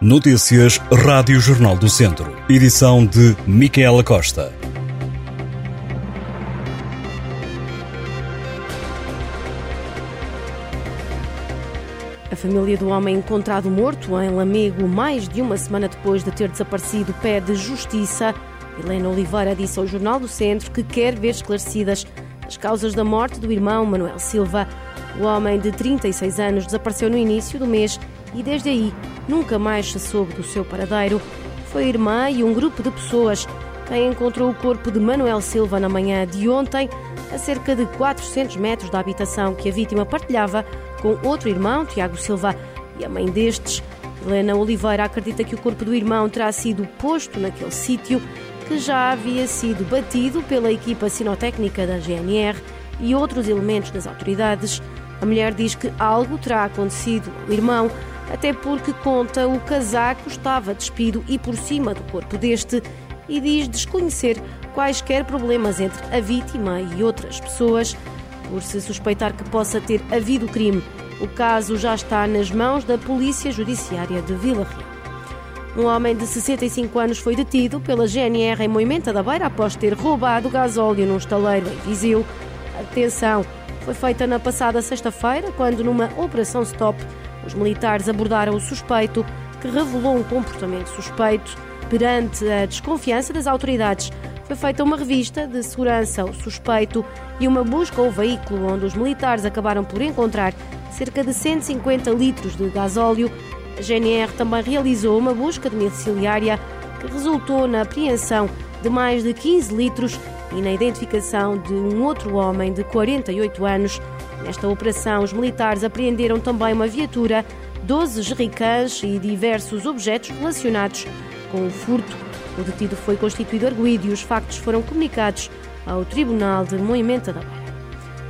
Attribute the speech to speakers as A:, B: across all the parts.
A: Notícias Rádio Jornal do Centro. Edição de Micaela Costa.
B: A família do homem encontrado morto em Lamego mais de uma semana depois de ter desaparecido pede justiça. Helena Oliveira disse ao Jornal do Centro que quer ver esclarecidas as causas da morte do irmão Manuel Silva. O homem de 36 anos desapareceu no início do mês e desde aí nunca mais se soube do seu paradeiro. Foi a irmã e um grupo de pessoas quem encontrou o corpo de Manuel Silva na manhã de ontem, a cerca de 400 metros da habitação que a vítima partilhava com outro irmão, Tiago Silva, e a mãe destes. Helena Oliveira acredita que o corpo do irmão terá sido posto naquele sítio que já havia sido batido pela equipa sinotécnica da GNR e outros elementos das autoridades. A mulher diz que algo terá acontecido ao irmão, até porque conta o casaco estava despido e por cima do corpo deste e diz desconhecer quaisquer problemas entre a vítima e outras pessoas, por se suspeitar que possa ter havido crime. O caso já está nas mãos da Polícia Judiciária de Vila Real. Um homem de 65 anos foi detido pela GNR em Moimenta da Beira após ter roubado gasóleo num estaleiro em Viseu. A detenção foi feita na passada sexta-feira, quando, numa operação stop, os militares abordaram o suspeito, que revelou um comportamento suspeito. Perante a desconfiança das autoridades, foi feita uma revista de segurança ao suspeito e uma busca ao veículo, onde os militares acabaram por encontrar cerca de 150 litros de gasóleo. A GNR também realizou uma busca domiciliária que resultou na apreensão de mais de 15 litros e na identificação de um outro homem de 48 anos. Nesta operação, os militares apreenderam também uma viatura, 12 jerrycans e diversos objetos relacionados com o furto. O detido foi constituído arguído e os factos foram comunicados ao Tribunal de Moimenta da Beira.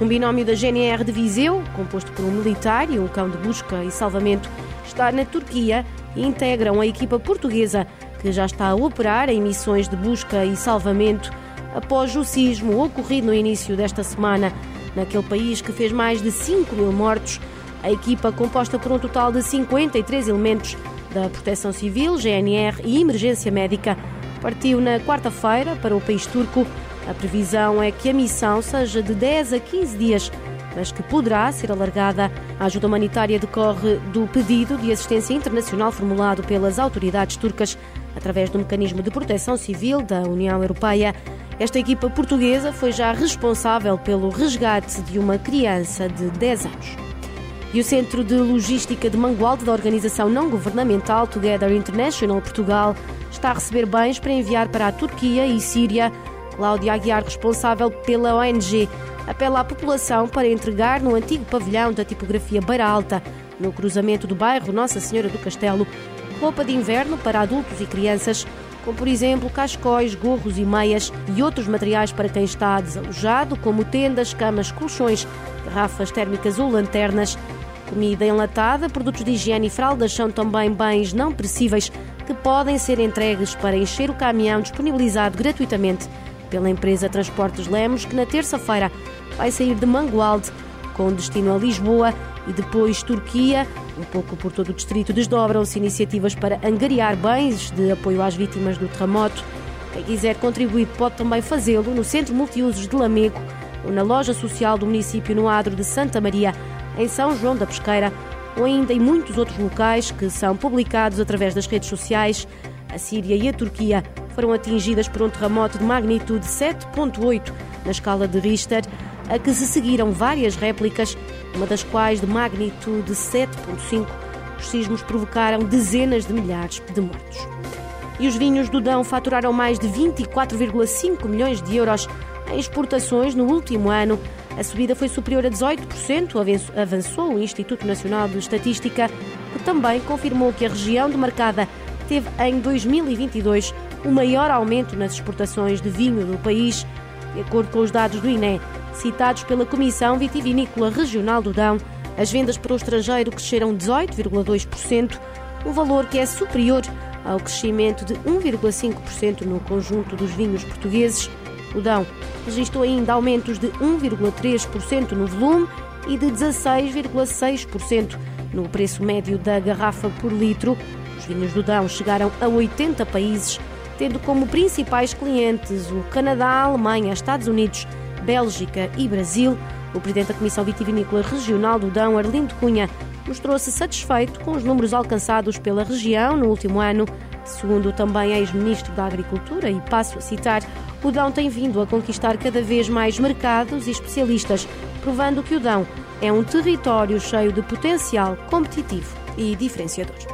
B: Um binómio da GNR de Viseu, composto por um militar e um cão de busca e salvamento, está na Turquia e integram a equipa portuguesa que já está a operar em missões de busca e salvamento após o sismo ocorrido no início desta semana naquele país que fez mais de 5 mil mortos. A equipa, composta por um total de 53 elementos da Proteção Civil, GNR e Emergência Médica, partiu na quarta-feira para o país turco. A previsão é que a missão seja de 10 a 15 dias, mas que poderá ser alargada. A ajuda humanitária decorre do pedido de assistência internacional formulado pelas autoridades turcas através do mecanismo de proteção civil da União Europeia. Esta equipa portuguesa foi já responsável pelo resgate de uma criança de 10 anos. E o Centro de Logística de Mangualde da organização não governamental Together International Portugal está a receber bens para enviar para a Turquia e Síria. Cláudia Aguiar, responsável pela ONG, apela à população para entregar no antigo pavilhão da tipografia Beira Alta, no cruzamento do bairro Nossa Senhora do Castelo, roupa de inverno para adultos e crianças, como por exemplo cascóis, gorros e meias e outros materiais para quem está desalojado, como tendas, camas, colchões, garrafas térmicas ou lanternas. Comida enlatada, produtos de higiene e fraldas são também bens não perecíveis que podem ser entregues para encher o caminhão disponibilizado gratuitamente pela empresa Transportes Lemos, que na terça-feira vai sair de Mangualde com destino a Lisboa e depois Turquia. Um pouco por todo o distrito desdobram-se iniciativas para angariar bens de apoio às vítimas do terremoto. Quem quiser contribuir pode também fazê-lo no Centro Multiusos de Lamego ou na loja social do município no Adro de Santa Maria, em São João da Pesqueira, ou ainda em muitos outros locais que são publicados através das redes sociais. A Síria e a Turquia foram atingidas por um terremoto de magnitude 7.8 na escala de Richter, a que se seguiram várias réplicas, uma das quais de magnitude 7.5. Os sismos provocaram dezenas de milhares de mortos. E os vinhos do Dão faturaram mais de 24,5 milhões de euros em exportações no último ano. A subida foi superior a 18%, avançou o Instituto Nacional de Estatística, que também confirmou que a região demarcada teve em 2022 o maior aumento nas exportações de vinho do país. De acordo com os dados do INE, citados pela Comissão Vitivinícola Regional do Dão, as vendas para o estrangeiro cresceram 18,2%, um valor que é superior ao crescimento de 1,5% no conjunto dos vinhos portugueses. O Dão registrou ainda aumentos de 1,3% no volume e de 16,6% no preço médio da garrafa por litro. Os Os vinhos do Dão chegaram a 80 países, tendo como principais clientes o Canadá, a Alemanha, Estados Unidos, Bélgica e Brasil. O presidente da Comissão Vitivinícola Regional do Dão, Arlindo Cunha, mostrou-se satisfeito com os números alcançados pela região no último ano. Segundo também ex-ministro da Agricultura, e passo a citar, o Dão tem vindo a conquistar cada vez mais mercados e especialistas, provando que o Dão é um território cheio de potencial competitivo e diferenciador.